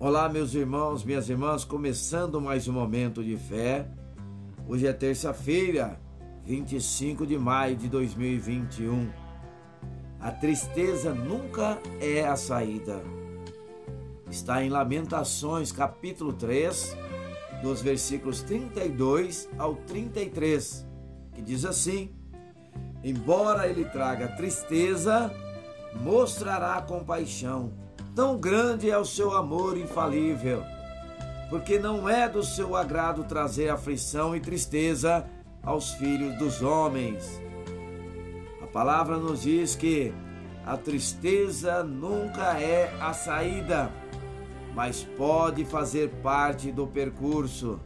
Olá, meus irmãos, minhas irmãs, começando mais um momento de fé. Hoje é terça-feira, 25 de maio de 2021. A tristeza nunca é a saída. Está em Lamentações, capítulo 3, dos versículos 32 ao 33, que diz assim: Embora ele traga tristeza, mostrará compaixão Tão grande é o seu amor infalível, porque não é do seu agrado trazer aflição e tristeza aos filhos dos homens. A palavra nos diz que a tristeza nunca é a saída, mas pode fazer parte do percurso.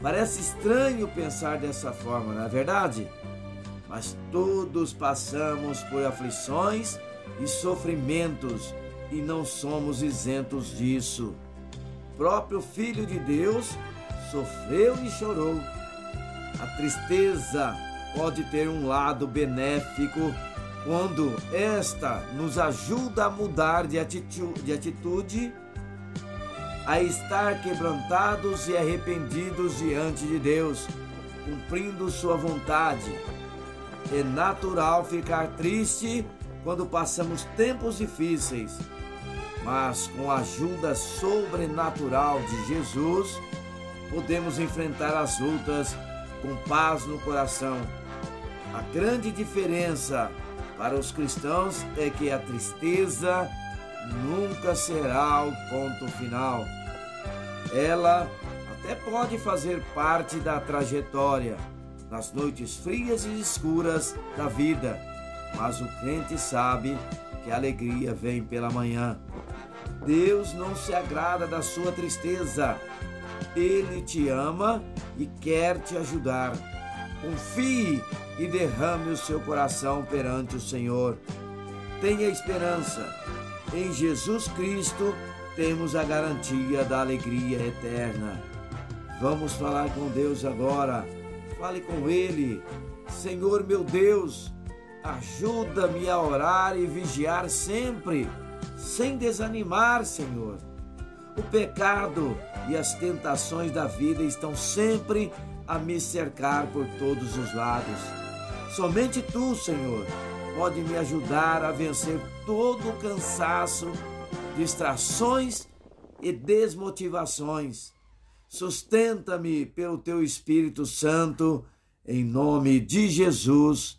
Parece estranho pensar dessa forma, não é verdade? Mas todos passamos por aflições e sofrimentos e não somos isentos disso. O próprio Filho de Deus sofreu e chorou. A tristeza pode ter um lado benéfico quando esta nos ajuda a mudar de atitude, de atitude a estar quebrantados e arrependidos diante de Deus, cumprindo Sua vontade. É natural ficar triste quando passamos tempos difíceis, mas com a ajuda sobrenatural de Jesus, podemos enfrentar as lutas com paz no coração. A grande diferença para os cristãos é que a tristeza nunca será o ponto final. Ela até pode fazer parte da trajetória nas noites frias e escuras da vida, mas o crente sabe que a alegria vem pela manhã. Deus não se agrada da sua tristeza. Ele te ama e quer te ajudar. Confie e derrame o seu coração perante o Senhor. Tenha esperança. Em Jesus Cristo temos a garantia da alegria eterna. Vamos falar com Deus agora. Fale com Ele. Senhor meu Deus, ajuda-me a orar e vigiar sempre sem desanimar, Senhor. O pecado e as tentações da vida estão sempre a me cercar por todos os lados. Somente tu, Senhor, pode me ajudar a vencer todo o cansaço, distrações e desmotivações. Sustenta-me pelo teu Espírito Santo, em nome de Jesus,